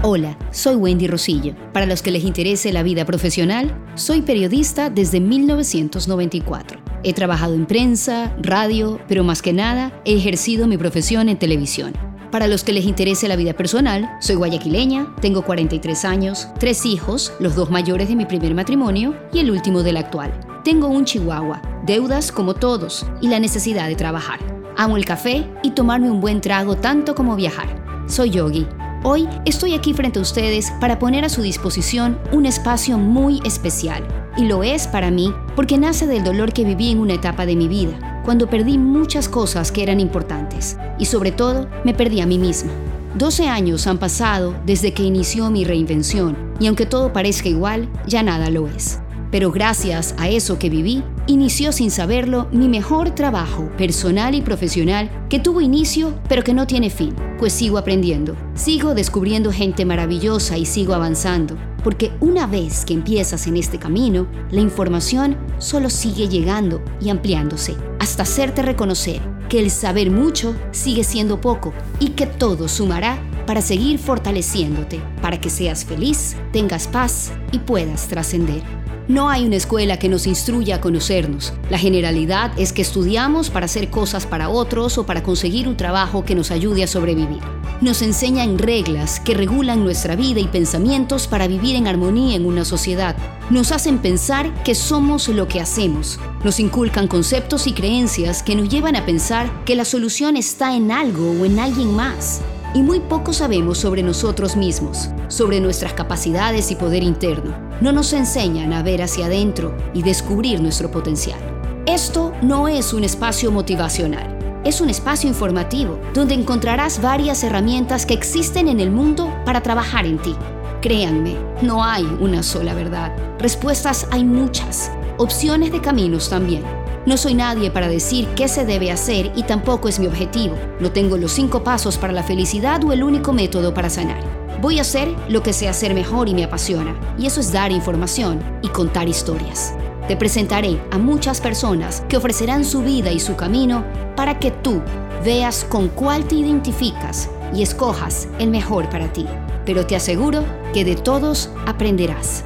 Hola, soy Wendy Rosillo. Para los que les interese la vida profesional, soy periodista desde 1994. He trabajado en prensa, radio, pero más que nada he ejercido mi profesión en televisión. Para los que les interese la vida personal, soy guayaquileña, tengo 43 años, tres hijos, los dos mayores de mi primer matrimonio y el último del actual. Tengo un chihuahua, deudas como todos y la necesidad de trabajar. Amo el café y tomarme un buen trago tanto como viajar. Soy Yogi Hoy estoy aquí frente a ustedes para poner a su disposición un espacio muy especial. Y lo es para mí porque nace del dolor que viví en una etapa de mi vida, cuando perdí muchas cosas que eran importantes. Y sobre todo, me perdí a mí misma. 12 años han pasado desde que inició mi reinvención, y aunque todo parezca igual, ya nada lo es. Pero gracias a eso que viví, inició sin saberlo mi mejor trabajo personal y profesional que tuvo inicio pero que no tiene fin, pues sigo aprendiendo, sigo descubriendo gente maravillosa y sigo avanzando, porque una vez que empiezas en este camino, la información solo sigue llegando y ampliándose, hasta hacerte reconocer que el saber mucho sigue siendo poco y que todo sumará para seguir fortaleciéndote, para que seas feliz, tengas paz y puedas trascender. No hay una escuela que nos instruya a conocernos. La generalidad es que estudiamos para hacer cosas para otros o para conseguir un trabajo que nos ayude a sobrevivir. Nos enseñan reglas que regulan nuestra vida y pensamientos para vivir en armonía en una sociedad. Nos hacen pensar que somos lo que hacemos. Nos inculcan conceptos y creencias que nos llevan a pensar que la solución está en algo o en alguien más y muy poco sabemos sobre nosotros mismos, sobre nuestras capacidades y poder interno. No nos enseñan a ver hacia adentro y descubrir nuestro potencial. Esto no es un espacio motivacional, es un espacio informativo donde encontrarás varias herramientas que existen en el mundo para trabajar en ti. Créanme, no hay una sola verdad. Respuestas hay muchas, opciones de caminos también. No soy nadie para decir qué se debe hacer y tampoco es mi objetivo. No tengo los cinco pasos para la felicidad o el único método para sanar. Voy a hacer lo que sé hacer mejor y me apasiona, y eso es dar información y contar historias. Te presentaré a muchas personas que ofrecerán su vida y su camino para que tú veas con cuál te identificas y escojas el mejor para ti. Pero te aseguro que de todos aprenderás.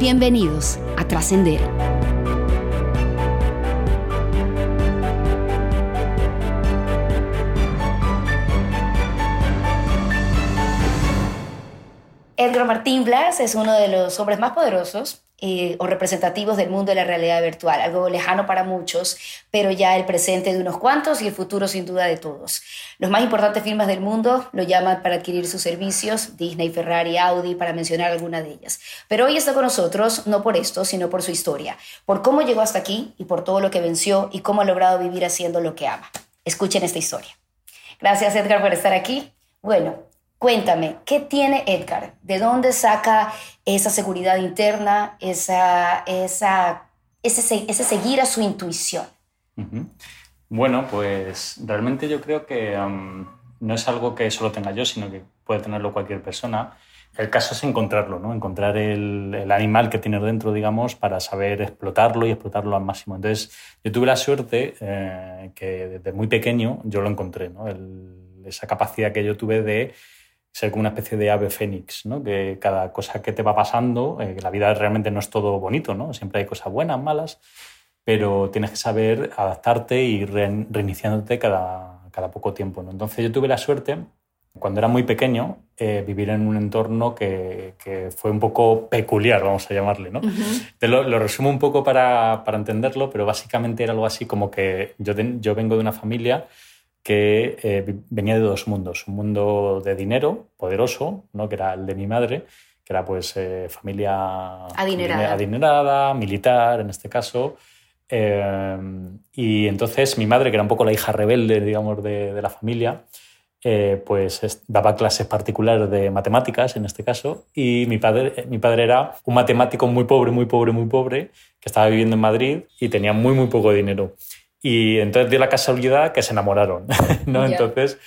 Bienvenidos a Trascender. Martín Blas es uno de los hombres más poderosos eh, o representativos del mundo de la realidad virtual, algo lejano para muchos, pero ya el presente de unos cuantos y el futuro sin duda de todos. Los más importantes firmas del mundo lo llaman para adquirir sus servicios, Disney, Ferrari, Audi, para mencionar alguna de ellas. Pero hoy está con nosotros no por esto, sino por su historia, por cómo llegó hasta aquí y por todo lo que venció y cómo ha logrado vivir haciendo lo que ama. Escuchen esta historia. Gracias Edgar por estar aquí. Bueno, Cuéntame, ¿qué tiene Edgar? ¿De dónde saca esa seguridad interna, esa, esa, ese, seguir a su intuición? Bueno, pues realmente yo creo que no es algo que solo tenga yo, sino que puede tenerlo cualquier persona. El caso es encontrarlo, ¿no? Encontrar el, animal que tienes dentro, digamos, para saber explotarlo y explotarlo al máximo. Entonces, yo tuve la suerte eh, que desde muy pequeño yo lo encontré, ¿no? esa capacidad que yo tuve de ser como una especie de ave fénix, ¿no? que cada cosa que te va pasando, eh, la vida realmente no es todo bonito, ¿no? siempre hay cosas buenas, malas, pero tienes que saber adaptarte y reiniciándote cada, cada poco tiempo. ¿no? Entonces yo tuve la suerte, cuando era muy pequeño, eh, vivir en un entorno que, que, fue un poco peculiar, vamos a llamarle. ¿no? Te lo, lo, resumo un poco para, para, entenderlo, pero básicamente era algo así como que yo, yo vengo de una familia que eh, venía de dos mundos. Un mundo de dinero poderoso, ¿no? que era el de mi madre, que era pues eh, familia adinerada. adinerada. militar en este caso. Eh, y entonces mi madre, que era un poco la hija rebelde, digamos, de, de la familia, pues daba clases particulares de matemáticas en este caso. Y mi padre, mi padre era un matemático muy pobre, muy pobre, muy pobre, que estaba viviendo en Madrid y tenía muy, muy poco dinero. Y entonces dio la casualidad que se enamoraron, ¿no? Entonces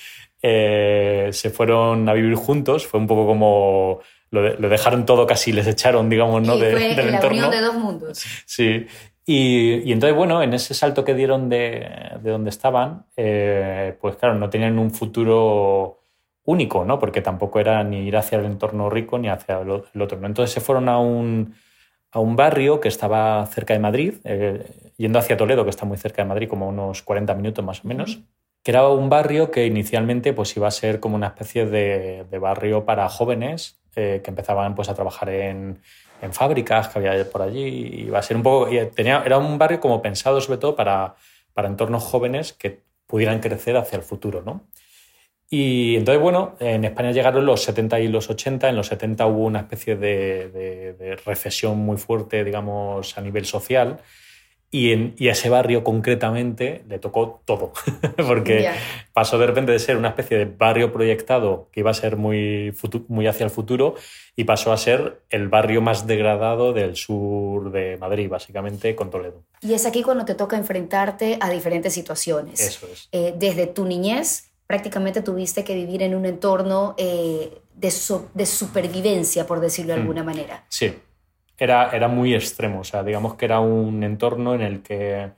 eh, se fueron a vivir juntos, fue un poco como lo, dejaron todo casi, les echaron, digamos, ¿no? de, fue la unión de dos mundos. Sí. Y, y, entonces, bueno, en ese salto que dieron de, de donde estaban, eh, pues claro, no tenían un futuro único, ¿no? Porque tampoco era ni ir hacia el entorno rico ni hacia el otro. Entonces se fueron a un, a un barrio que estaba cerca de Madrid, eh, yendo hacia Toledo, que está muy cerca de Madrid, como unos 40 minutos más o menos, que era un barrio que inicialmente pues, iba a ser como una especie de, barrio para jóvenes eh, que empezaban pues, a trabajar en, en, fábricas que había por allí. Iba a ser un poco, tenía, era un barrio como pensado sobre todo para, para entornos jóvenes que pudieran crecer hacia el futuro. ¿no? Y entonces, bueno, en España llegaron los 70 y los 80. En los 70 hubo una especie de, recesión muy fuerte, digamos, a nivel social. Y, en, a ese barrio concretamente le tocó todo, porque pasó de repente de ser una especie de barrio proyectado que iba a ser muy, muy hacia el futuro y pasó a ser el barrio más degradado del sur de Madrid, básicamente con Toledo. Y es aquí cuando te toca enfrentarte a diferentes situaciones. Eso es. Eh, desde tu niñez prácticamente tuviste que vivir en un entorno eh, de, de, supervivencia, por decirlo de mm. alguna manera. Sí, era, era muy extremo, o sea, digamos que era un entorno en el que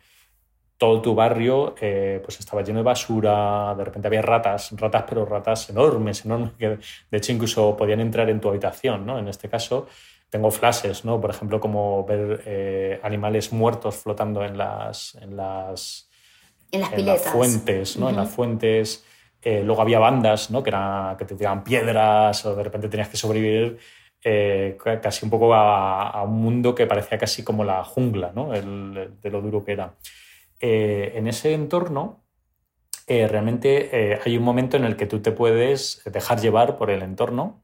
todo tu barrio eh, pues estaba lleno de basura, de repente había ratas, ratas pero ratas enormes, enormes, que de hecho incluso podían entrar en tu habitación, ¿no? En este caso tengo flashes, ¿no? Por ejemplo, como ver eh, animales muertos flotando en las... En las en las piletas. fuentes, ¿no? En las fuentes. Eh, luego había bandas ¿no? que, era, que te tiraban piedras o de repente tenías que sobrevivir eh, casi un poco a, un mundo que parecía casi como la jungla, ¿no? de lo duro que era. Eh, en ese entorno, realmente hay un momento en el que tú te puedes dejar llevar por el entorno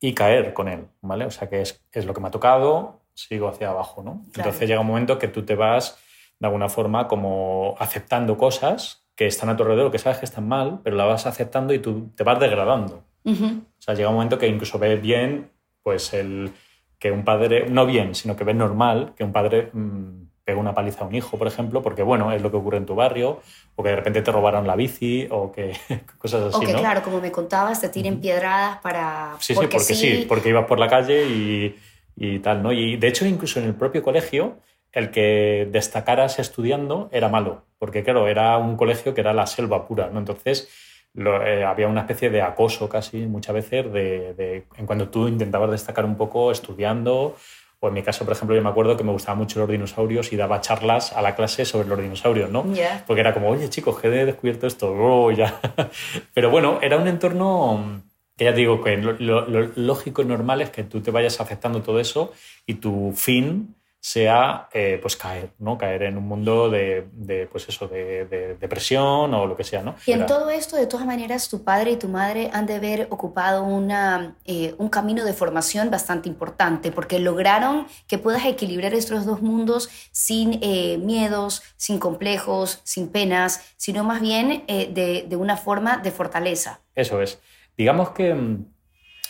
y caer con él, ¿vale? O sea, que es, es lo que me ha tocado, sigo hacia abajo, ¿no? Entonces llega un momento que tú te vas, de alguna forma, como aceptando cosas que están a tu alrededor, que sabes que están mal, pero la vas aceptando y tú te vas degradando. O sea, llega un momento que incluso ves bien, pues el que un padre, no bien, sino que ves normal que un padre mmm, pegue una paliza a un hijo, por ejemplo, porque bueno, es lo que ocurre en tu barrio, o que de repente te robaron la bici, o que cosas así. O que, claro, como me contabas, te tiren piedradas para. Sí, sí, porque sí. porque ibas por la calle y, y tal, ¿no? Y de hecho, incluso en el propio colegio, el que destacaras estudiando era malo, porque claro, era un colegio que era la selva pura, ¿no? Entonces eh, había una especie de acoso casi muchas veces de, en cuando tú intentabas destacar un poco estudiando, o en mi caso, por ejemplo, yo me acuerdo que me gustaban mucho los dinosaurios y daba charlas a la clase sobre los dinosaurios, ¿no? Porque era como, oye chicos, que he descubierto esto, oh, ya. Pero bueno, era un entorno que ya digo que lo, lo lógico y normal es que tú te vayas aceptando todo eso y tu fin sea eh, pues caer, ¿no? Caer en un mundo de, pues eso, de, depresión o lo que sea, ¿no? Y en todo esto, de todas maneras, tu padre y tu madre han de haber ocupado una, eh, un camino de formación bastante importante, porque lograron que puedas equilibrar estos dos mundos sin eh, miedos, sin complejos, sin penas, sino más bien de, de una forma de fortaleza. Eso es. Digamos que mm,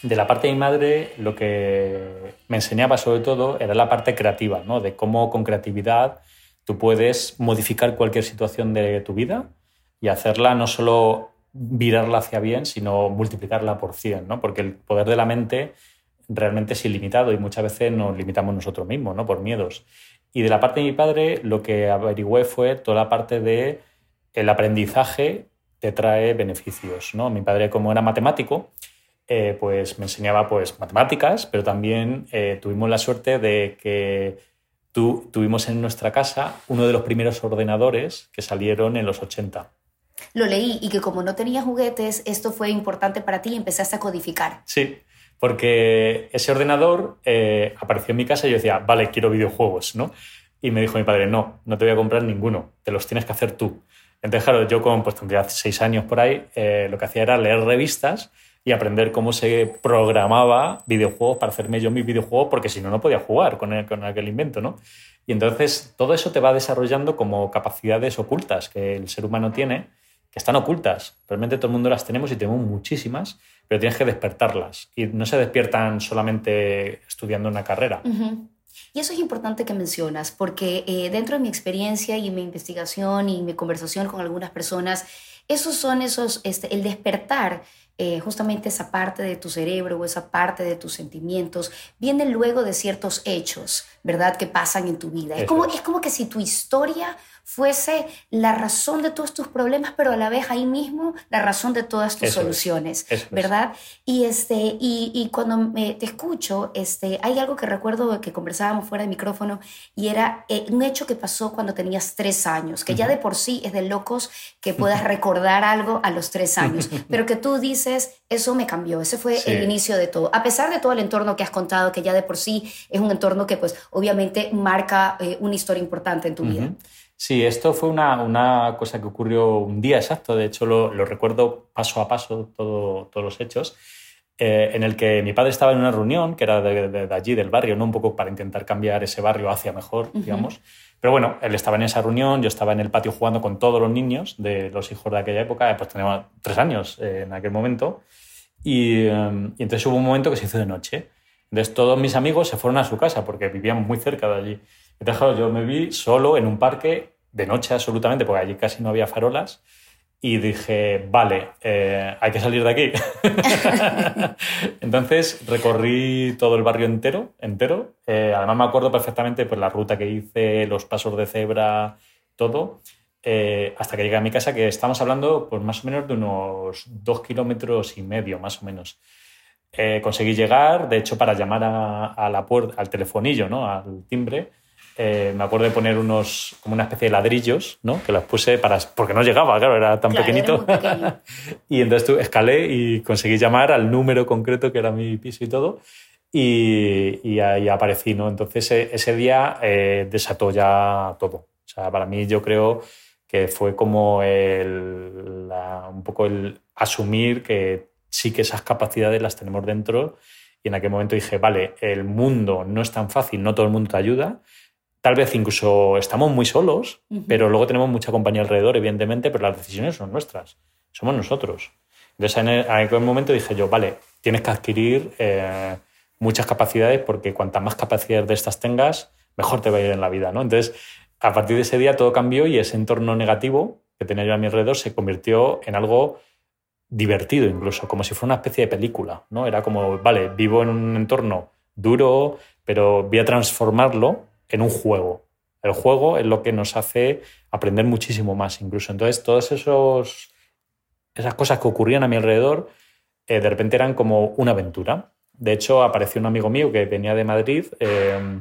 de la parte de mi madre, lo que me enseñaba sobre todo era la parte creativa, ¿no? de cómo con creatividad tú puedes modificar cualquier situación de tu vida y hacerla no solo virarla hacia bien, sino multiplicarla por 100, ¿no? porque el poder de la mente realmente es ilimitado y muchas veces nos limitamos nosotros mismos ¿no? por miedos. Y de la parte de mi padre, lo que averigüé fue toda la parte de el aprendizaje te trae beneficios. ¿no? Mi padre, como era matemático, eh, pues me enseñaba pues, matemáticas, pero también eh, tuvimos la suerte de que tuvimos en nuestra casa uno de los primeros ordenadores que salieron en los 80. Lo leí y que como no tenía juguetes, esto fue importante para ti y empezaste a codificar. Sí, porque ese ordenador eh, apareció en mi casa y yo decía, vale, quiero videojuegos, ¿no? Y me dijo mi padre, no, no te voy a comprar ninguno, te los tienes que hacer tú. Entonces, claro, yo como pues, tendría seis años por ahí, lo que hacía era leer revistas y aprender cómo se programaba videojuegos para hacerme yo mis videojuegos, porque si no, no podía jugar con, con aquel invento, ¿no? Y entonces todo eso te va desarrollando como capacidades ocultas que el ser humano tiene, que están ocultas. Realmente todo el mundo las tenemos y tenemos muchísimas, pero tienes que despertarlas. Y no se despiertan solamente estudiando una carrera. Y eso es importante que mencionas, porque eh, dentro de mi experiencia y mi investigación y mi conversación con algunas personas, esos son esos, este, el despertar eh, justamente esa parte de tu cerebro o esa parte de tus sentimientos viene luego de ciertos hechos, ¿verdad? Que pasan en tu vida. Es como, es como que si tu historia fuese la razón de todos tus problemas, pero a la vez ahí mismo la razón de todas tus soluciones, ¿verdad? Y, este, y, y cuando me, te escucho, este, hay algo que recuerdo que conversábamos fuera de micrófono y era eh, un hecho que pasó cuando tenías tres años, que ya de por sí es de locos que puedas recordar algo a los tres años, pero que tú dices, eso me cambió, ese fue el inicio de todo, a pesar de todo el entorno que has contado, que ya de por sí es un entorno que pues obviamente marca eh, una historia importante en tu vida. Sí, esto fue una, una, cosa que ocurrió un día exacto, de hecho lo, lo recuerdo paso a paso todo, todos los hechos, eh, en el que mi padre estaba en una reunión, que era de, allí, del barrio, ¿no? un poco para intentar cambiar ese barrio hacia mejor, digamos. Pero bueno, él estaba en esa reunión, yo estaba en el patio jugando con todos los niños de los hijos de aquella época, pues teníamos tres años eh, en aquel momento, y, em, y entonces hubo un momento que se hizo de noche. Entonces todos mis amigos se fueron a su casa porque vivían muy cerca de allí. Entonces, yo me vi solo en un parque de noche absolutamente, porque allí casi no había farolas, y dije, vale, eh, hay que salir de aquí. Entonces recorrí todo el barrio entero, entero. Eh, además me acuerdo perfectamente pues, la ruta que hice, los pasos de cebra, todo, eh, hasta que llegué a mi casa, que estamos hablando pues, más o menos de unos dos kilómetros y medio, más o menos. conseguí llegar, de hecho, para llamar a, a la puerta, al telefonillo, ¿no? al timbre, eh, me acuerdo de poner unos, como una especie de ladrillos, ¿no? Que las puse para, porque no llegaba, claro, era tan pequeñito. y entonces tú escalé y conseguí llamar al número concreto que era mi piso y todo. Y, ahí aparecí, ¿no? Entonces e, ese día eh, desató ya todo. O sea, para mí yo creo que fue como el, un poco el asumir que sí que esas capacidades las tenemos dentro y en aquel momento dije, vale, el mundo no es tan fácil, no todo el mundo te ayuda, Tal vez incluso estamos muy solos, pero luego tenemos mucha compañía alrededor, evidentemente, pero las decisiones son nuestras, somos nosotros. Entonces, en, aquel momento dije yo, vale, tienes que adquirir eh, muchas capacidades porque cuantas más capacidades de estas tengas, mejor te va a ir en la vida. ¿no? Entonces, a partir de ese día todo cambió y ese entorno negativo que tenía yo a mi alrededor se convirtió en algo divertido incluso, como si fuera una especie de película. ¿no? Era como, vale, vivo en un entorno duro, pero voy a transformarlo en un juego. El juego es lo que nos hace aprender muchísimo más incluso. Entonces, todas esos, esas cosas que ocurrían a mi alrededor, eh, de repente eran como una aventura. De hecho, apareció un amigo mío que venía de Madrid eh,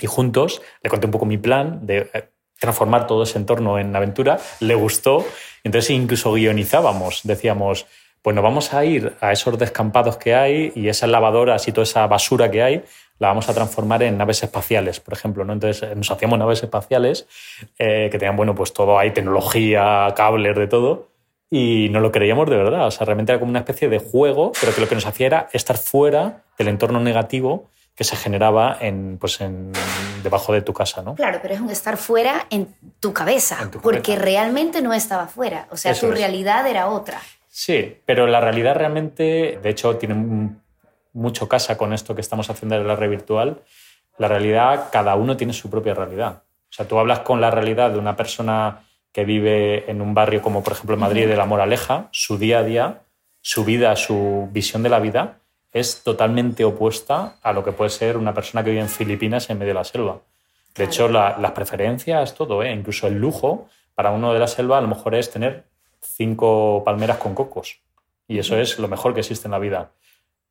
y juntos le conté un poco mi plan de eh, transformar todo ese entorno en aventura. Le gustó. Entonces, incluso guionizábamos. Decíamos, pues nos vamos a ir a esos descampados que hay y esas lavadoras y toda esa basura que hay, la vamos a transformar en naves espaciales, por ejemplo. ¿no? Entonces eh, nos hacíamos naves espaciales eh, que tenían, bueno, pues todo ahí, tecnología, cables, de todo. Y no lo creíamos de verdad. O sea, realmente era como una especie de juego, pero que lo que nos hacía era estar fuera del entorno negativo que se generaba en, pues en, debajo de tu casa, ¿no? Claro, pero es un estar fuera en tu cabeza, porque realmente no estaba fuera. O sea, tu realidad era otra. Sí, pero la realidad realmente, de hecho, tiene un mucho casa con esto que estamos haciendo de la red virtual, la realidad, cada uno tiene su propia realidad. O sea, tú hablas con la realidad de una persona que vive en un barrio como por ejemplo Madrid de la Moraleja, su día a día, su vida, su visión de la vida es totalmente opuesta a lo que puede ser una persona que vive en Filipinas en medio de la selva. De hecho, las preferencias, todo, ¿eh? incluso el lujo, para uno de la selva a lo mejor es tener cinco palmeras con cocos. Y eso es lo mejor que existe en la vida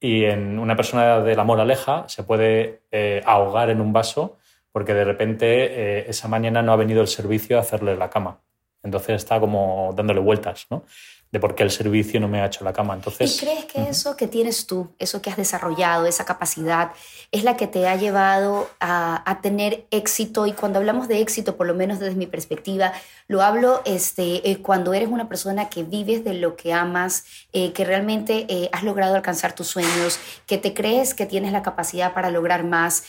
y en una persona de la moraleja se puede eh, ahogar en un vaso porque de repente eh, esa mañana no ha venido el servicio a hacerle la cama. Entonces está como dándole vueltas, ¿no? De por qué el servicio no me ha hecho la cama. Entonces, ¿Y crees que eso que tienes tú, eso que has desarrollado, esa capacidad, es la que te ha llevado a, tener éxito? Y cuando hablamos de éxito, por lo menos desde mi perspectiva, lo hablo este, eh, cuando eres una persona que vives de lo que amas, eh, que realmente eh, has logrado alcanzar tus sueños, que te crees que tienes la capacidad para lograr más,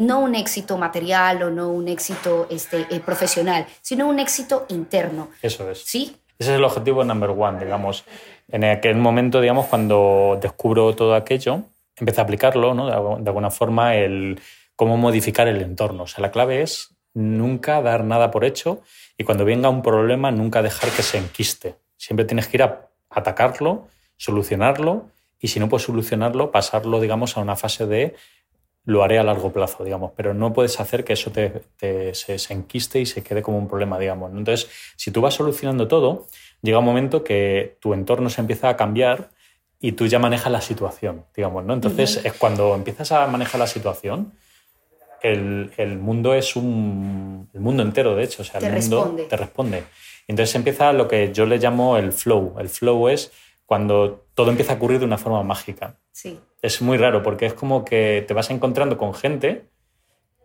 no un éxito material o no un éxito este, profesional, sino un éxito interno. Eso es. ¿Sí? Ese es el objetivo number one, digamos. En aquel momento, digamos, cuando descubro todo aquello, empecé a aplicarlo, ¿no? De alguna forma, el cómo modificar el entorno. O sea, la clave es nunca dar nada por hecho y cuando venga un problema, nunca dejar que se enquiste. Siempre tienes que ir a atacarlo, solucionarlo y si no puedes solucionarlo, pasarlo, digamos, a una fase de lo haré a largo plazo, digamos, pero no puedes hacer que eso te, se, enquiste y se quede como un problema, digamos. Entonces, si tú vas solucionando todo, llega un momento que tu entorno se empieza a cambiar y tú ya manejas la situación, digamos, ¿no? Entonces, es cuando empiezas a manejar la situación, el, mundo es un... el mundo entero, de hecho, o sea, el mundo te responde. Entonces empieza lo que yo le llamo el flow. El flow es cuando todo empieza a ocurrir de una forma mágica. Sí. Es muy raro porque es como que te vas encontrando con gente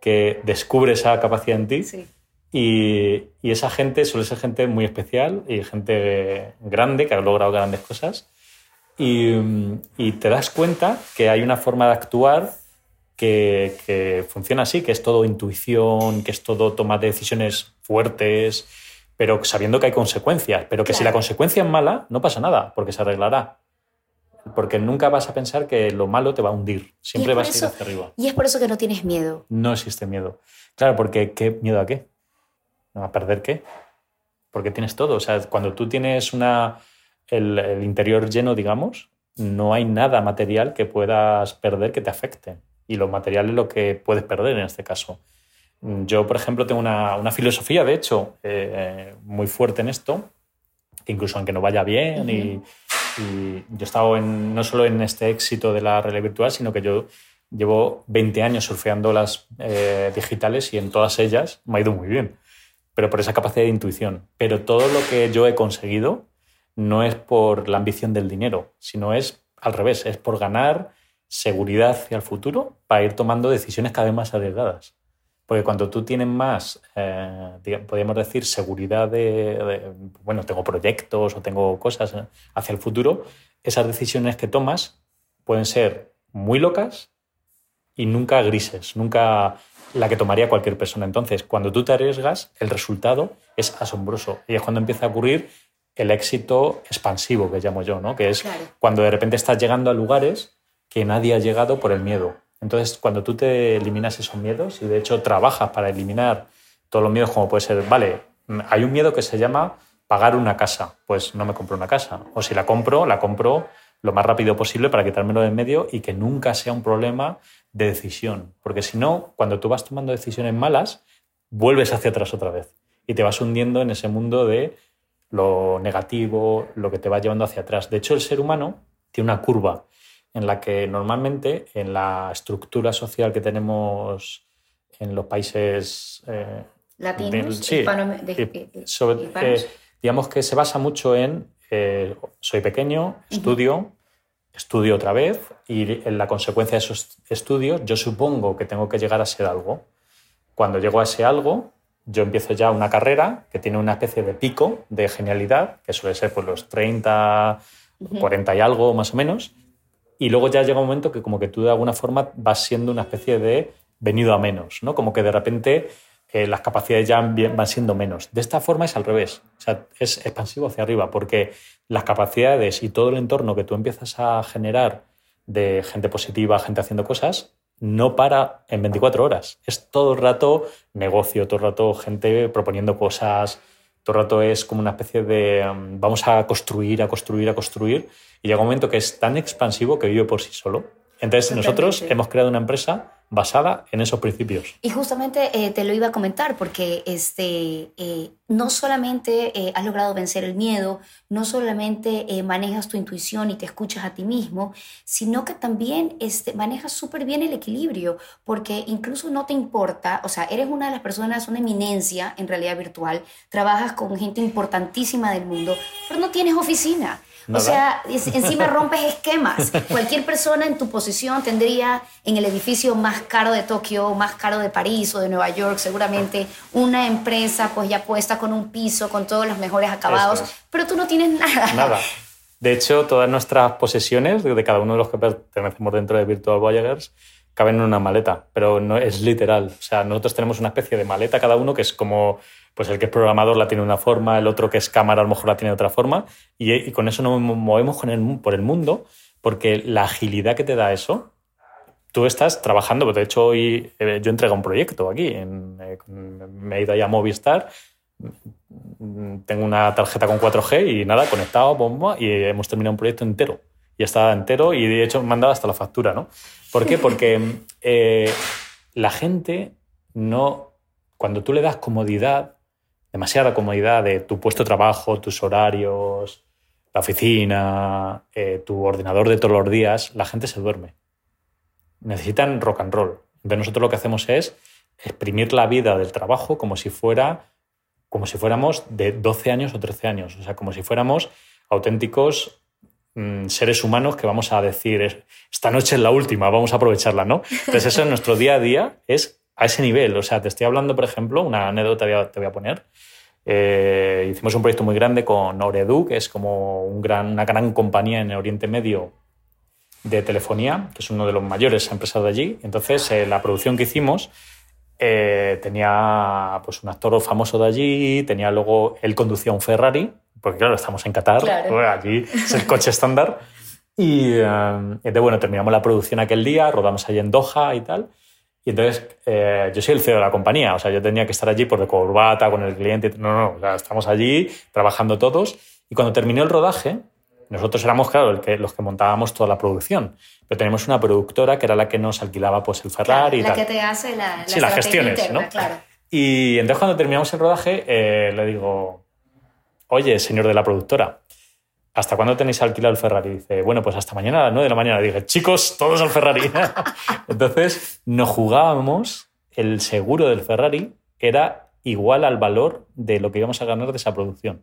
que descubre esa capacidad en ti sí. y, y, esa gente suele ser gente muy especial y gente grande que ha logrado grandes cosas y, y te das cuenta que hay una forma de actuar que, que, funciona así, que es todo intuición, que es todo toma de decisiones fuertes, pero sabiendo que hay consecuencias, pero que si la consecuencia es mala, no pasa nada, porque se arreglará. Porque nunca vas a pensar que lo malo te va a hundir, siempre vas a ir hacia arriba. Y es por eso que no tienes miedo. No existe miedo. Claro, porque ¿qué miedo a qué? ¿A perder qué? Porque tienes todo. O sea, cuando tú tienes una, el, el interior lleno, digamos, no hay nada material que puedas perder que te afecte. Y lo material es lo que puedes perder en este caso. Yo, por ejemplo, tengo una, filosofía, de hecho, eh, muy fuerte en esto, que incluso aunque no vaya bien, y, yo he estado en, no solo en este éxito de la realidad virtual, sino que yo llevo 20 años surfeando las eh, digitales y en todas ellas me ha ido muy bien, pero por esa capacidad de intuición. Pero todo lo que yo he conseguido no es por la ambición del dinero, sino es al revés, es por ganar seguridad hacia el futuro para ir tomando decisiones cada vez más arriesgadas. Porque cuando tú tienes más, eh, podríamos decir, seguridad de, bueno, tengo proyectos o tengo cosas hacia el futuro, esas decisiones que tomas pueden ser muy locas y nunca grises, nunca la que tomaría cualquier persona. Entonces, cuando tú te arriesgas, el resultado es asombroso y es cuando empieza a ocurrir el éxito expansivo, que llamo yo, ¿no? que es cuando de repente estás llegando a lugares que nadie ha llegado por el miedo. Entonces, cuando tú te eliminas esos miedos y de hecho trabajas para eliminar todos los miedos, como puede ser, vale, hay un miedo que se llama pagar una casa, pues no me compro una casa. O si la compro, la compro lo más rápido posible para quitármelo de en medio y que nunca sea un problema de decisión. Porque si no, cuando tú vas tomando decisiones malas, vuelves hacia atrás otra vez y te vas hundiendo en ese mundo de lo negativo, lo que te va llevando hacia atrás. De hecho, el ser humano tiene una curva en la que normalmente en la estructura social que tenemos en los países eh, latinos, digamos que se basa mucho en eh, soy pequeño, estudio, estudio otra vez y en la consecuencia de esos estudios yo supongo que tengo que llegar a ser algo. Cuando llego a ese algo, yo empiezo ya una carrera que tiene una especie de pico de genialidad, que suele ser por los 30, 40 y algo más o menos, y luego ya llega un momento que como que tú de alguna forma vas siendo una especie de venido a menos, ¿no? Como que de repente eh, las capacidades ya van siendo menos. De esta forma es al revés, o sea, es expansivo hacia arriba, porque las capacidades y todo el entorno que tú empiezas a generar de gente positiva, gente haciendo cosas, no para en 24 horas. Es todo el rato negocio, todo el rato gente proponiendo cosas, todo el rato es como una especie de um, vamos a construir, a construir, a construir, y llega un momento que es tan expansivo que vive por sí solo. Entonces nosotros hemos creado una empresa basada en esos principios. Y justamente eh, te lo iba a comentar porque este, eh, no solamente eh, has logrado vencer el miedo, no solamente manejas tu intuición y te escuchas a ti mismo, sino que también este, manejas súper bien el equilibrio, porque incluso no te importa, o sea, eres una de las personas, una eminencia en realidad virtual, trabajas con gente importantísima del mundo, pero no tienes oficina. O sea, encima rompes esquemas. Cualquier persona en tu posición tendría en el edificio más caro de Tokio, más caro de París o de Nueva York, seguramente una empresa pues ya puesta con un piso, con todos los mejores acabados, pero tú no tienes nada. Nada. De hecho, todas nuestras posesiones, de cada uno de los que pertenecemos dentro de Virtual Voyagers, caben en una maleta, pero no es literal. O sea, nosotros tenemos una especie de maleta cada uno que es como pues el que es programador la tiene de una forma, el otro que es cámara a lo mejor la tiene de otra forma, y, con eso nos movemos por el mundo, porque la agilidad que te da eso, tú estás trabajando, de hecho hoy eh, yo entrego un proyecto aquí, eh, me he ido allá a Movistar, tengo una tarjeta con 4G y nada, conectado, bomba, y hemos terminado un proyecto entero. y estaba entero y de hecho me hasta la factura, ¿no? ¿Por qué? Porque eh, la gente no, cuando tú le das comodidad, demasiada comodidad de tu puesto de trabajo, tus horarios, la oficina, eh, tu ordenador de todos los días, la gente se duerme. Necesitan rock and roll. Entonces nosotros lo que hacemos es exprimir la vida del trabajo como si fuera como si fuéramos de 12 años o 13 años, o sea, como si fuéramos auténticos mm, seres humanos que vamos a decir, esta noche es la última, vamos a aprovecharla, ¿no? Entonces eso en nuestro día a día es a ese nivel, o sea, te estoy hablando, por ejemplo, una anécdota te voy a poner. Eh, hicimos un proyecto muy grande con Oredu, que es como un gran, una gran compañía en el Oriente Medio de telefonía, que es uno de los mayores empresas de allí. Entonces, eh, la producción que hicimos eh, tenía pues, un actor famoso de allí, tenía luego, él conducía un Ferrari, porque claro, estamos en Qatar, pues, allí es el coche estándar. Y eh, bueno, terminamos la producción aquel día, rodamos allí en Doha y tal. Y entonces eh, yo soy el CEO de la compañía, o sea, yo tenía que estar allí por de corbata con el cliente. No, no, estamos allí trabajando todos. Y cuando terminó el rodaje, nosotros éramos, claro, el que, los que montábamos toda la producción, pero tenemos una productora que era la que nos alquilaba pues, el Ferrari. la que te hace la, la sí, las gestiones, ¿no? Claro. Y entonces cuando terminamos el rodaje eh, le digo, oye, señor de la productora, ¿hasta cuándo tenéis alquilado el Ferrari? Dice, bueno, pues hasta mañana a las 9 de la mañana. dije, chicos, todos al Ferrari. entonces nos jugábamos, el seguro del Ferrari era igual al valor de lo que íbamos a ganar de esa producción.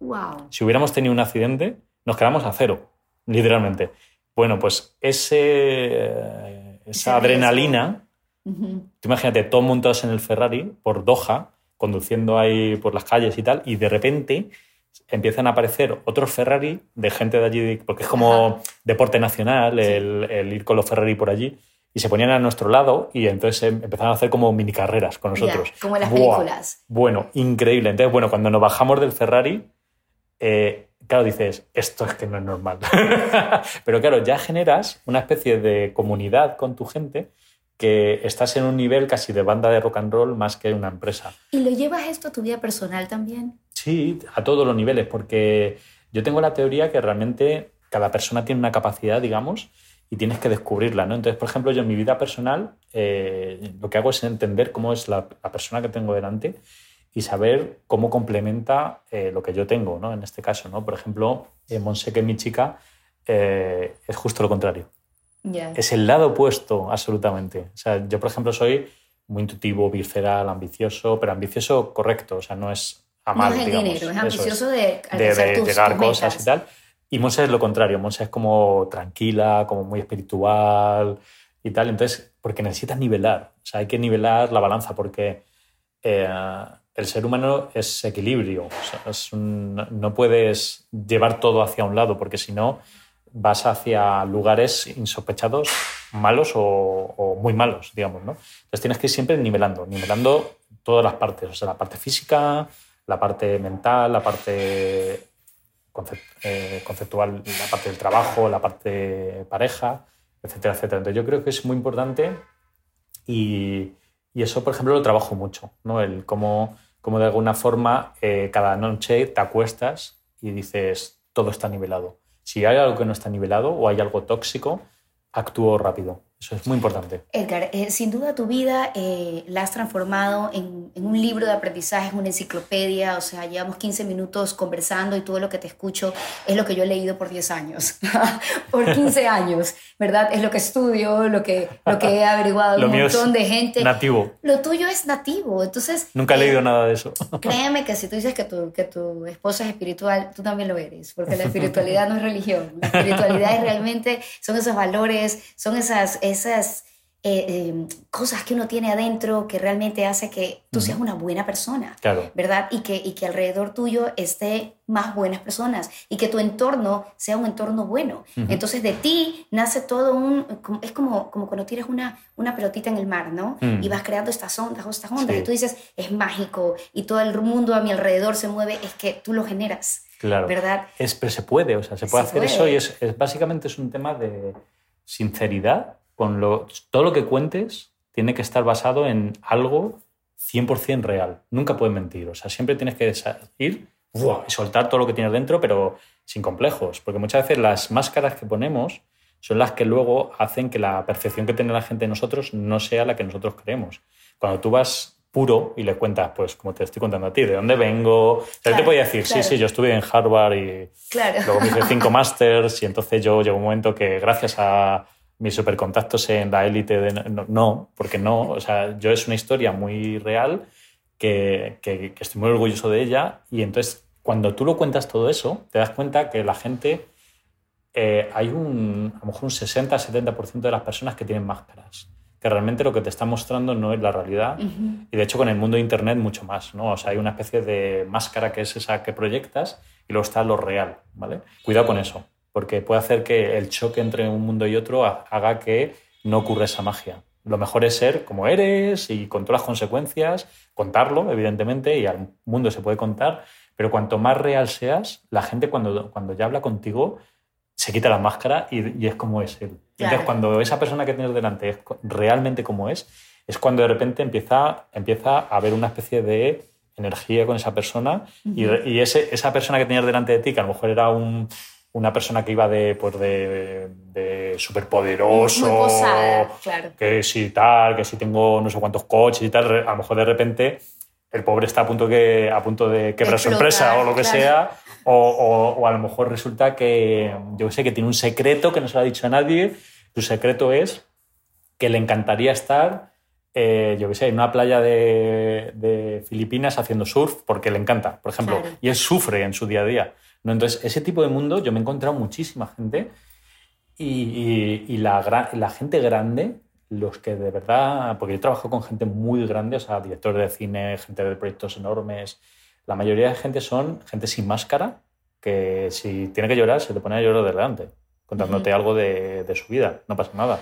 Wow. Si hubiéramos tenido un accidente, nos quedamos a cero, literalmente. Bueno, pues ese, eh, esa adrenalina, imagínate, todos montados en el Ferrari por Doha, conduciendo ahí por las calles y tal, y de repente empiezan a aparecer otros Ferrari de gente de allí, porque es como deporte nacional el, ir con los Ferrari por allí, y se ponían a nuestro lado y entonces em, empezaron a hacer como mini carreras con nosotros. como en las películas. Bueno, increíble. Entonces, bueno, cuando nos bajamos del Ferrari, eh, claro, dices, esto es que no es normal. Pero claro, ya generas una especie de comunidad con tu gente que estás en un nivel casi de banda de rock and roll más que una empresa. ¿Y lo llevas esto a tu vida personal también? Sí, a todos los niveles, porque yo tengo la teoría que realmente cada persona tiene una capacidad, digamos, y tienes que descubrirla, ¿no? Entonces, por ejemplo, yo en mi vida personal eh, lo que hago es entender cómo es la, la persona que tengo delante y saber cómo complementa eh, lo que yo tengo, ¿no? En este caso, ¿no? Por ejemplo, eh, Monse, que es mi chica, eh, es justo lo contrario. Es el lado opuesto, absolutamente. O sea, yo, por ejemplo, soy muy intuitivo, visceral, ambicioso, pero ambicioso correcto, o sea, no es a mal, no es el dinero, es ambicioso de, de, llegar cosas y tal. Y Monse es lo contrario, Monse es como tranquila, como muy espiritual y tal. Entonces, porque necesitas nivelar, o sea, hay que nivelar la balanza porque el ser humano es equilibrio. no puedes llevar todo hacia un lado, porque si no vas hacia lugares insospechados, malos o, muy malos, digamos. ¿no? Entonces tienes que ir siempre nivelando, nivelando todas las partes, o sea, la parte física, la parte mental, la parte eh, conceptual, la parte del trabajo, la parte pareja, etcétera, etcétera. Entonces yo creo que es muy importante y y eso, por ejemplo, lo trabajo mucho, ¿no? El cómo, cómo de alguna forma eh, cada noche te acuestas y dices, todo está nivelado. Si hay algo que no está nivelado o hay algo tóxico, actúo rápido. Eso es muy importante. Edgar, eh, sin duda tu vida eh, la has transformado en, un libro de aprendizaje, en una enciclopedia, o sea, llevamos 15 minutos conversando y todo lo que te escucho es lo que yo he leído por 10 años, por 15 años, ¿verdad? Es lo que estudio, lo que, lo que he averiguado un montón de gente. Nativo. Lo tuyo es nativo, entonces... Nunca he leído eh, nada de eso. créeme que si tú dices que tu, que tu esposa es espiritual, tú también lo eres, porque la espiritualidad no es religión, la espiritualidad es realmente, son esos valores, son esas esas eh, em, cosas que uno tiene adentro que realmente hace que tú seas una buena persona, ¿verdad? Y que, y que alrededor tuyo esté más buenas personas y que tu entorno sea un entorno bueno. Entonces de ti nace todo un... Es como, como cuando tienes una, una pelotita en el mar, ¿no? Mm. Y vas creando estas ondas, estas ondas, y tú dices, es mágico y todo el mundo a mi alrededor se mueve, es que tú lo generas. Claro. ¿Verdad? Es, pero se puede, o sea, se puede hacer eso y es, es, básicamente es un tema de sinceridad lo, todo lo que cuentes tiene que estar basado en algo 100% real. Nunca puedes mentir. O sea, siempre tienes que ir y soltar todo lo que tienes dentro, pero sin complejos, porque muchas veces las máscaras que ponemos son las que luego hacen que la percepción que tiene la gente de nosotros no sea la que nosotros creemos. Cuando tú vas puro y le cuentas, pues como te estoy contando a ti, de dónde vengo. Él te podía decir, sí, sí, yo estuve en Harvard y luego me hice cinco másters y entonces yo llegó un momento que gracias a mis supercontactos en la élite de... No, porque no, o sea, yo es una historia muy real que, que, estoy muy orgulloso de ella y entonces cuando tú lo cuentas todo eso, te das cuenta que la gente, eh, hay un, a lo mejor un 60-70% de las personas que tienen máscaras que realmente lo que te está mostrando no es la realidad. Y de hecho con el mundo de Internet mucho más, ¿no? O sea, hay una especie de máscara que es esa que proyectas y luego está lo real, ¿vale? Cuidado con eso, porque puede hacer que el choque entre un mundo y otro haga que no ocurra esa magia. Lo mejor es ser como eres y con todas las consecuencias, contarlo, evidentemente, y al mundo se puede contar, pero cuanto más real seas, la gente cuando, cuando ya habla contigo se quita la máscara y, es como es él. Entonces, cuando esa persona que tienes delante es realmente como es, es cuando de repente empieza, empieza a haber una especie de energía con esa persona y, y ese, esa persona que tenías delante de ti, que a lo mejor era un, una persona que iba de, pues de, de superpoderoso, claro. que si tal, que si tengo no sé cuántos coches y tal, a lo mejor de repente el pobre está a punto, que, a punto de quebrar su empresa o lo que sea, o, o, a lo mejor resulta que, yo sé, que tiene un secreto que no se lo ha dicho a nadie, su secreto es que le encantaría estar, eh, yo qué sé, en una playa de, de, Filipinas haciendo surf, porque le encanta, por ejemplo, y él sufre en su día a día. ¿No? Entonces, ese tipo de mundo yo me he encontrado muchísima gente y, y, la, la gente grande los que de verdad, porque yo trabajo con gente muy grande, o sea, directores de cine, gente de proyectos enormes, la mayoría de gente son gente sin máscara, que si tiene que llorar, se te pone a llorar delante, contándote algo de, de, su vida, no pasa nada.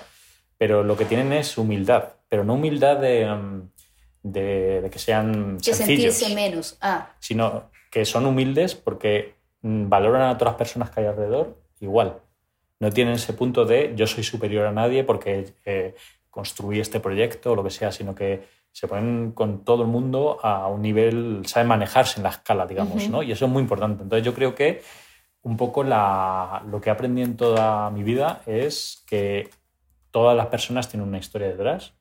Pero lo que tienen es humildad, pero no humildad de, mm, de, que sean que sentirse menos, ah. sino que son humildes porque valoran a las personas que hay alrededor igual. No tienen ese punto de yo soy superior a nadie porque eh, construir este proyecto o lo que sea, sino que se ponen con todo el mundo a un nivel, saben manejarse en la escala, digamos, ¿no? Y eso es muy importante. Entonces yo creo que un poco la, lo que he aprendido en toda mi vida es que todas las personas tienen una historia detrás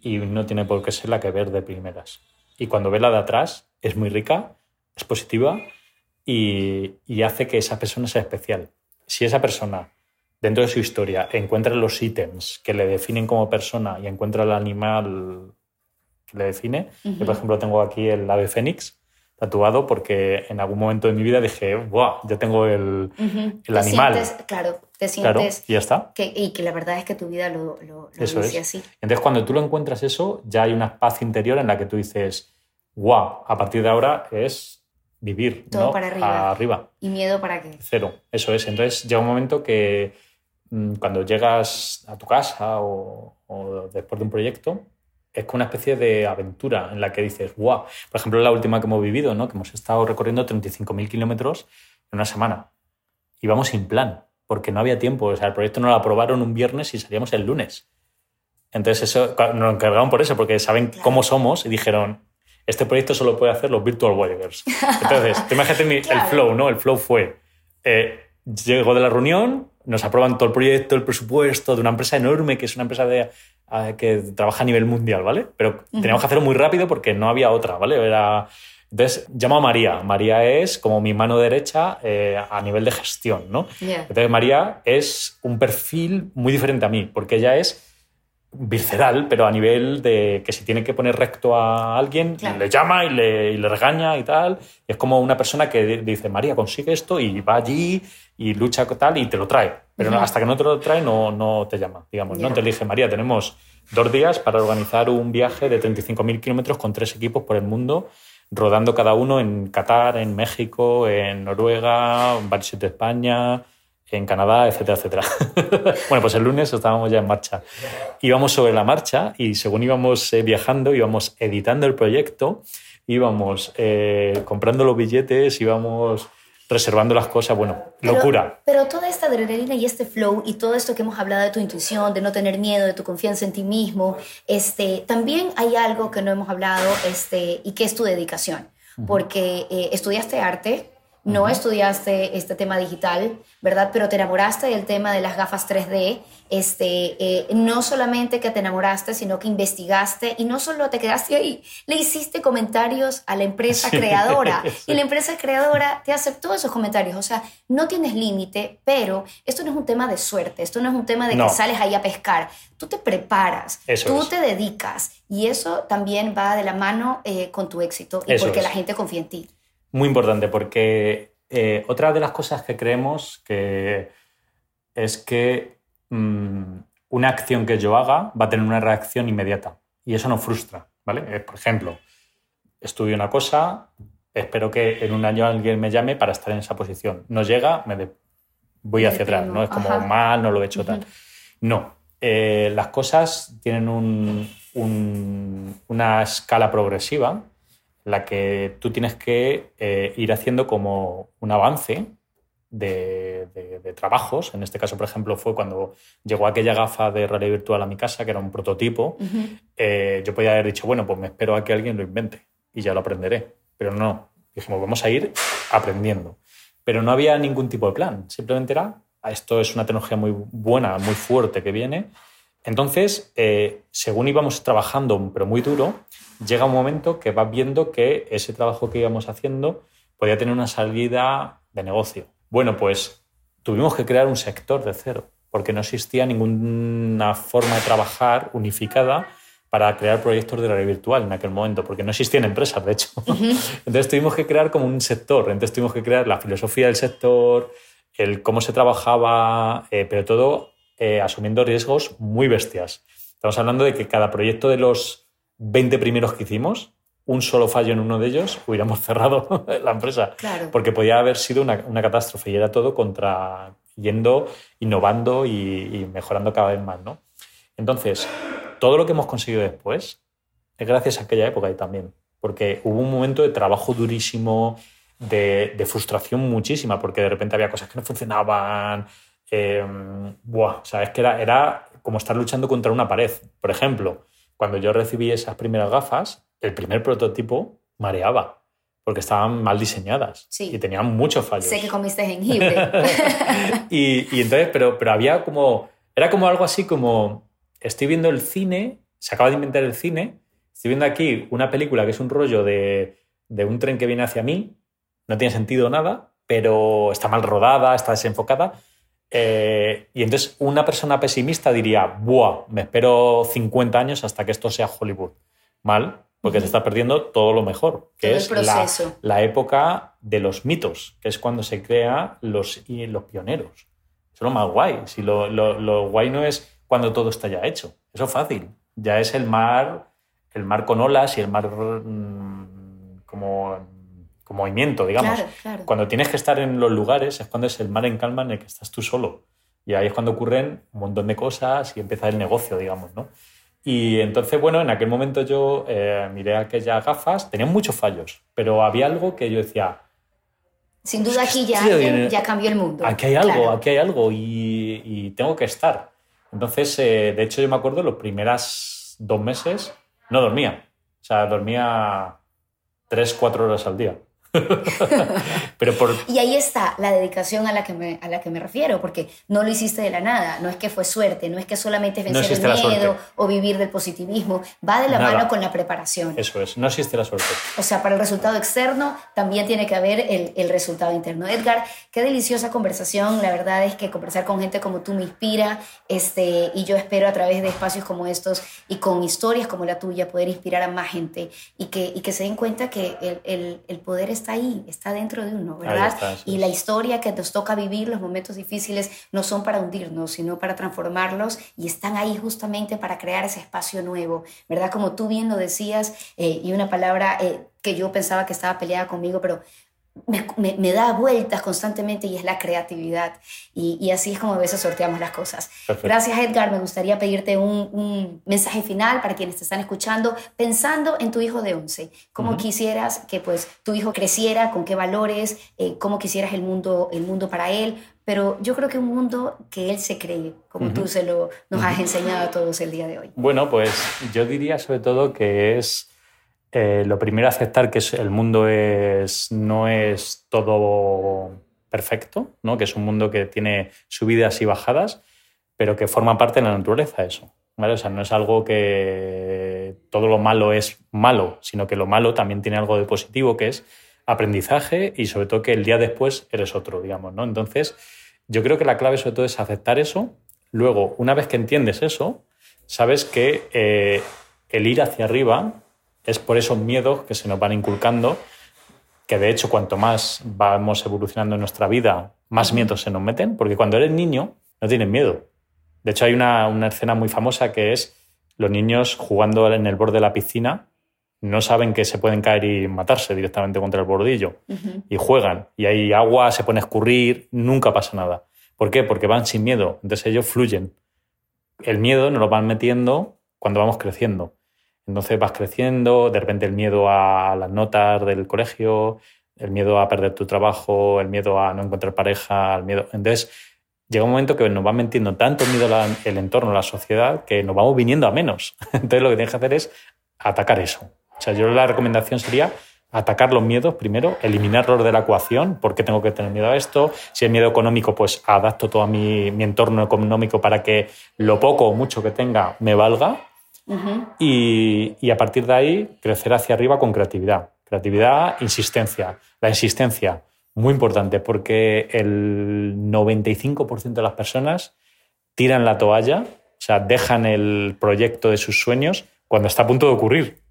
y no tiene por qué ser la que ver de primeras. Y cuando ve la de atrás es muy rica, es positiva y, y hace que esa persona sea especial. Si esa persona dentro de su historia encuentra los ítems que le definen como persona y encuentra el animal que le define. Yo, por ejemplo, tengo aquí el ave fénix tatuado porque en algún momento de mi vida dije, ¡guau! Yo tengo el, el animal. claro, te sientes. y ya está. Que, y que la verdad es que tu vida lo, lo, eso dice es. así. Entonces, cuando tú lo encuentras eso, ya hay una paz interior en la que tú dices, ¡guau! A partir de ahora es vivir. Todo para arriba. arriba. ¿Y miedo para qué? Cero. Eso es. Entonces, llega un momento que Mm, cuando llegas a tu casa o, después de un proyecto, es como una especie de aventura en la que dices, wow. Por ejemplo, la última que hemos vivido, ¿no? que hemos estado recorriendo 35.000 kilómetros en una semana. Íbamos sin plan, porque no había tiempo. O sea, el proyecto no lo aprobaron un viernes y salíamos el lunes. Entonces, eso nos encargaron por eso, porque saben cómo somos y dijeron, este proyecto solo puede hacer los Virtual Warriors. Entonces, te imagínate el flow, ¿no? El flow fue, eh, llego de la reunión, nos aprueban todo el proyecto, el presupuesto de una empresa enorme que es una empresa de, que trabaja a nivel mundial, ¿vale? Pero teníamos que hacerlo muy rápido porque no había otra, ¿vale? Era... Entonces llamo a María. María es como mi mano derecha eh, a nivel de gestión, ¿no? Entonces María es un perfil muy diferente a mí porque ella es visceral, pero a nivel de que si tiene que poner recto a alguien, le llama y le, y le, regaña y tal. es como una persona que dice, María, consigue esto y va allí y lucha tal y te lo trae. Pero hasta que no te lo trae no, no te llama, digamos. ¿no? Te dije, María, tenemos dos días para organizar un viaje de 35.000 kilómetros con tres equipos por el mundo, rodando cada uno en Qatar, en México, en Noruega, en varios de España, en Canadá, etcétera, etcétera. bueno, pues el lunes estábamos ya en marcha. Íbamos sobre la marcha y según íbamos eh, viajando, íbamos editando el proyecto, íbamos eh, comprando los billetes, íbamos reservando las cosas, bueno, locura. Pero toda esta adrenalina y este flow y todo esto que hemos hablado de tu intuición, de no tener miedo, de tu confianza en ti mismo, este, también hay algo que no hemos hablado este, y que es tu dedicación. Porque eh, estudiaste arte, no estudiaste este tema digital, ¿verdad? Pero te enamoraste del tema de las gafas 3D. Este, eh, no solamente que te enamoraste, sino que investigaste y no solo te quedaste ahí, le hiciste comentarios a la empresa creadora y la empresa creadora te aceptó esos comentarios. O sea, no tienes límite, pero esto no es un tema de suerte, esto no es un tema de que sales ahí a pescar. Tú te preparas, tú te dedicas y eso también va de la mano eh, con tu éxito y porque la gente confía en ti. Muy importante, porque eh, otra de las cosas que creemos que es que mm, una acción que yo haga va a tener una reacción inmediata y eso nos frustra, ¿vale? Eh, por ejemplo, estudio una cosa, espero que en un año alguien me llame para estar en esa posición. No llega, me voy hacia atrás, ¿no? Es como mal, no lo he hecho tal. No, eh, las cosas tienen una escala progresiva la que tú tienes que eh, ir haciendo como un avance de, trabajos. En este caso, por ejemplo, fue cuando llegó aquella gafa de realidad virtual a mi casa, que era un prototipo. Eh, yo podía haber dicho, bueno, pues me espero a que alguien lo invente y ya lo aprenderé. Pero no, dijimos, vamos a ir aprendiendo. Pero no había ningún tipo de plan. Simplemente era, esto es una tecnología muy buena, muy fuerte que viene. Entonces, eh, según íbamos trabajando, pero muy duro, llega un momento que vas viendo que ese trabajo que íbamos haciendo podía tener una salida de negocio. Bueno, pues tuvimos que crear un sector de cero, porque no existía ninguna forma de trabajar unificada para crear proyectos de realidad virtual en aquel momento, porque no existían empresas, de hecho. Entonces tuvimos que crear como un sector, entonces tuvimos que crear la filosofía del sector, el cómo se trabajaba, eh, pero todo eh, asumiendo riesgos muy bestias. Estamos hablando de que cada proyecto de los 20 primeros que hicimos, un solo fallo en uno de ellos, hubiéramos cerrado la empresa. Porque podía haber sido una, catástrofe y era todo contra yendo, innovando y, mejorando cada vez más. ¿no? Entonces, todo lo que hemos conseguido después es gracias a aquella época y también. Porque hubo un momento de trabajo durísimo, de, frustración muchísima, porque de repente había cosas que no funcionaban. Eh, buah, o sea, es que era, era como estar luchando contra una pared. Por ejemplo, cuando yo recibí esas primeras gafas, el primer prototipo mareaba porque estaban mal diseñadas y tenían muchos fallos. Sé que comiste jengibre. y, y, entonces, pero, pero había como, era como algo así como, estoy viendo el cine, se acaba de inventar el cine, estoy viendo aquí una película que es un rollo de, de un tren que viene hacia mí, no tiene sentido nada, pero está mal rodada, está desenfocada, eh, y entonces una persona pesimista diría, ¡buah! Me espero 50 años hasta que esto sea Hollywood. Mal, porque se está perdiendo todo lo mejor, que es la, la, época de los mitos, que es cuando se crean los, los pioneros. Eso es lo más guay. Si lo, lo, lo, guay no es cuando todo está ya hecho. Eso es fácil. Ya es el mar, el mar con olas y el mar mm, como movimiento, digamos. Cuando tienes que estar en los lugares es cuando es el mar en calma en el que estás tú solo. Y ahí es cuando ocurren un montón de cosas y empieza el negocio, digamos, ¿no? Y entonces, bueno, en aquel momento yo eh, miré aquellas gafas, tenían muchos fallos, pero había algo que yo decía... Sin duda aquí ya, ya cambió el mundo. Aquí hay algo, aquí hay algo y, tengo que estar. Entonces, eh, de hecho, yo me acuerdo los primeras dos meses no dormía. O sea, dormía tres, cuatro horas al día. Pero por... Y ahí está la dedicación a la, que me, a la que me refiero, porque no lo hiciste de la nada, no es que fue suerte, no es que solamente es vencer el miedo o vivir del positivismo, va de la mano con la preparación. Eso es, no existe la suerte. O sea, para el resultado externo también tiene que haber el, el resultado interno. Edgar, qué deliciosa conversación, la verdad es que conversar con gente como tú me inspira este, y yo espero a través de espacios como estos y con historias como la tuya poder inspirar a más gente y que, y que se den cuenta que el, el, el poder es está ahí, está dentro de uno, ¿verdad? y la historia que nos toca vivir, los momentos difíciles, no son para hundirnos, sino para transformarlos y están ahí justamente para crear ese espacio nuevo, ¿verdad? Como tú bien lo decías, eh, y una palabra eh, que yo pensaba que estaba peleada conmigo, pero me, da vueltas constantemente y es la creatividad. Y, así es como a veces sorteamos las cosas. Gracias Edgar, me gustaría pedirte un, mensaje final para quienes te están escuchando, pensando en tu hijo de 11. ¿Cómo quisieras que pues, tu hijo creciera? ¿Con qué valores? Eh, ¿Cómo quisieras el mundo, el mundo para él? Pero yo creo que un mundo que él se cree, como tú se lo, nos has enseñado a todos el día de hoy. Bueno, pues yo diría sobre todo que es Eh, lo primero, aceptar que el mundo es, no es todo perfecto, ¿no? que es un mundo que tiene subidas y bajadas, pero que forma parte de la naturaleza eso. ¿vale? O sea, no es algo que todo lo malo es malo, sino que lo malo también tiene algo de positivo, que es aprendizaje y sobre todo que el día después eres otro, digamos. ¿no? Entonces, yo creo que la clave sobre todo es aceptar eso. Luego, una vez que entiendes eso, sabes que eh, el ir hacia arriba es por esos miedos que se nos van inculcando, que de hecho cuanto más vamos evolucionando en nuestra vida, más miedos se nos meten, porque cuando eres niño no tienes miedo. De hecho hay una, escena muy famosa que es los niños jugando en el borde de la piscina no saben que se pueden caer y matarse directamente contra el bordillo y juegan y hay agua, se pone a escurrir, nunca pasa nada. ¿Por qué? Porque van sin miedo, entonces ellos fluyen. El miedo nos lo van metiendo cuando vamos creciendo. Entonces vas creciendo, de repente el miedo a las notas del colegio, el miedo a perder tu trabajo, el miedo a no encontrar pareja, el miedo. Entonces llega un momento que nos va metiendo tanto miedo el entorno, la sociedad, que nos vamos viniendo a menos. Entonces lo que tienes que hacer es atacar eso. O sea, yo la recomendación sería atacar los miedos primero, eliminarlos de la ecuación, porque tengo que tener miedo a esto. Si es miedo económico, pues adapto todo a mi, mi entorno económico para que lo poco o mucho que tenga me valga y, a partir de ahí crecer hacia arriba con creatividad. Creatividad, insistencia. La insistencia, muy importante, porque el 95% de las personas tiran la toalla, o sea, dejan el proyecto de sus sueños cuando está a punto de ocurrir.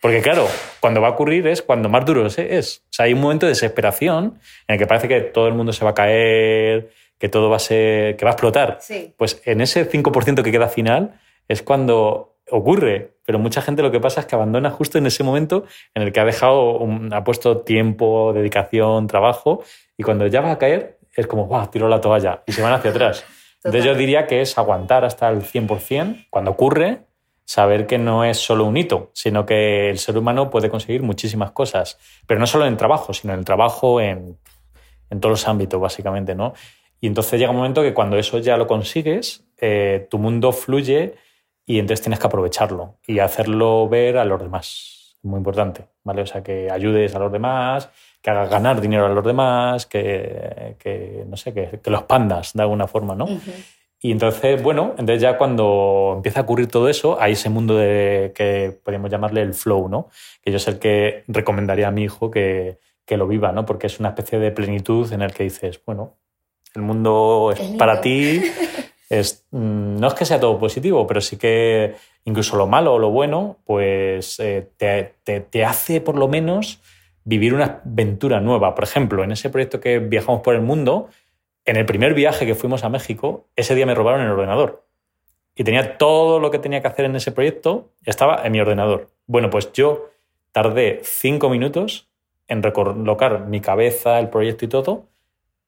Porque claro, cuando va a ocurrir es cuando más duro es. O sea, hay un momento de desesperación en el que parece que todo el mundo se va a caer, que todo va a ser, que va a explotar. Pues en ese 5% que queda final es cuando ocurre, pero mucha gente lo que pasa es que abandona justo en ese momento en el que ha dejado, ha puesto tiempo, dedicación, trabajo, y cuando ya va a caer es como, ¡guau!, tiró la toalla y se van hacia atrás. Entonces yo diría que es aguantar hasta el 100%, cuando ocurre, saber que no es solo un hito, sino que el ser humano puede conseguir muchísimas cosas, pero no solo en el trabajo, sino en el trabajo en, en todos los ámbitos, básicamente, ¿no? Y entonces llega un momento que cuando eso ya lo consigues, eh, tu mundo fluye y entonces tienes que aprovecharlo y hacerlo ver a los demás. Muy importante, ¿vale? O sea, que ayudes a los demás, que hagas ganar dinero a los demás, que, que no sé, que, que, los pandas de alguna forma, ¿no? Y entonces, bueno, entonces ya cuando empieza a ocurrir todo eso, hay ese mundo de que podríamos llamarle el flow, ¿no? Que yo es el que recomendaría a mi hijo que, que lo viva, ¿no? Porque es una especie de plenitud en el que dices, bueno, el mundo es para ti, Mm, no es que sea todo positivo, pero sí que incluso lo malo o lo bueno, pues eh, te, hace por lo menos vivir una aventura nueva. Por ejemplo, en ese proyecto que viajamos por el mundo, en el primer viaje que fuimos a México, ese día me robaron el ordenador. Y tenía todo lo que tenía que hacer en ese proyecto, estaba en mi ordenador. Bueno, pues yo tardé cinco minutos en recolocar mi cabeza, el proyecto y todo,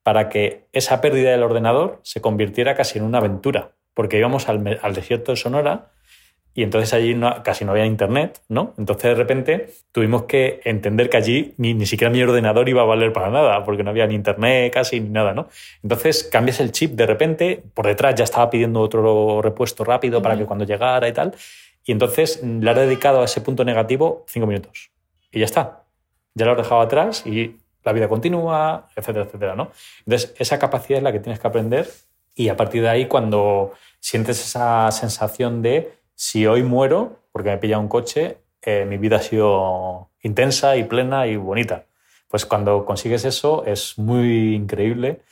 para que esa pérdida del ordenador se convirtiera casi en una aventura, porque íbamos al, desierto de Sonora y entonces allí casi no había internet, ¿no? Entonces de repente tuvimos que entender que allí ni, siquiera mi ordenador iba a valer para nada, porque no había ni internet casi ni nada, ¿no? Entonces cambias el chip de repente, por detrás ya estaba pidiendo otro repuesto rápido para que cuando llegara y tal, y entonces le has dedicado a ese punto negativo cinco minutos. Y ya está. Ya lo has dejado atrás y la vida continúa, etcétera, etcétera, ¿no? Entonces, esa capacidad es la que tienes que aprender y a partir de ahí, cuando sientes esa sensación de si hoy muero porque me pilla un coche, eh, mi vida ha sido intensa y plena y bonita. Pues cuando consigues eso es muy increíble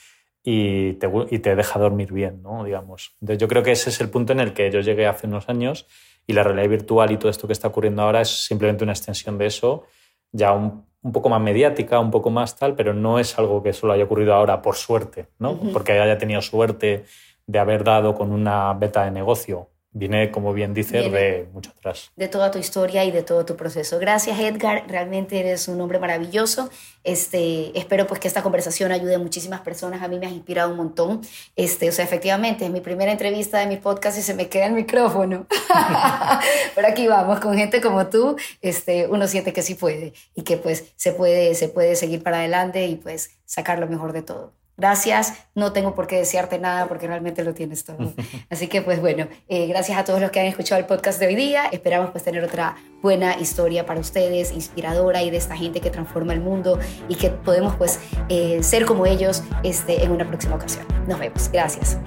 y te, y te deja dormir bien, ¿no? Digamos. Entonces yo creo que ese es el punto en el que yo llegué hace unos años y la realidad virtual y todo esto que está ocurriendo ahora es simplemente una extensión de eso, ya un un poco más mediática, un poco más tal, pero no es algo que solo haya ocurrido ahora por suerte, ¿no? Porque haya tenido suerte de haber dado con una beta de negocio Viene, como bien dices, de mucho atrás. De toda tu historia y de todo tu proceso. Gracias, Edgar. Realmente eres un hombre maravilloso. Este, espero pues que esta conversación ayude a muchísimas personas. A mí me has inspirado un montón. Este, o sea, efectivamente, es mi primera entrevista de mi podcast y se me queda el micrófono. Pero aquí vamos, con gente como tú, este, uno siente que sí puede y que pues se puede, se puede seguir para adelante y pues sacar lo mejor de todo. Gracias, no tengo por qué desearte nada porque realmente lo tienes todo. Así que pues bueno, eh, gracias a todos los que han escuchado el podcast de hoy día. Esperamos pues tener otra buena historia para ustedes, inspiradora y de esta gente que transforma el mundo y que podemos pues eh, ser como ellos este, en una próxima ocasión. Nos vemos. Gracias.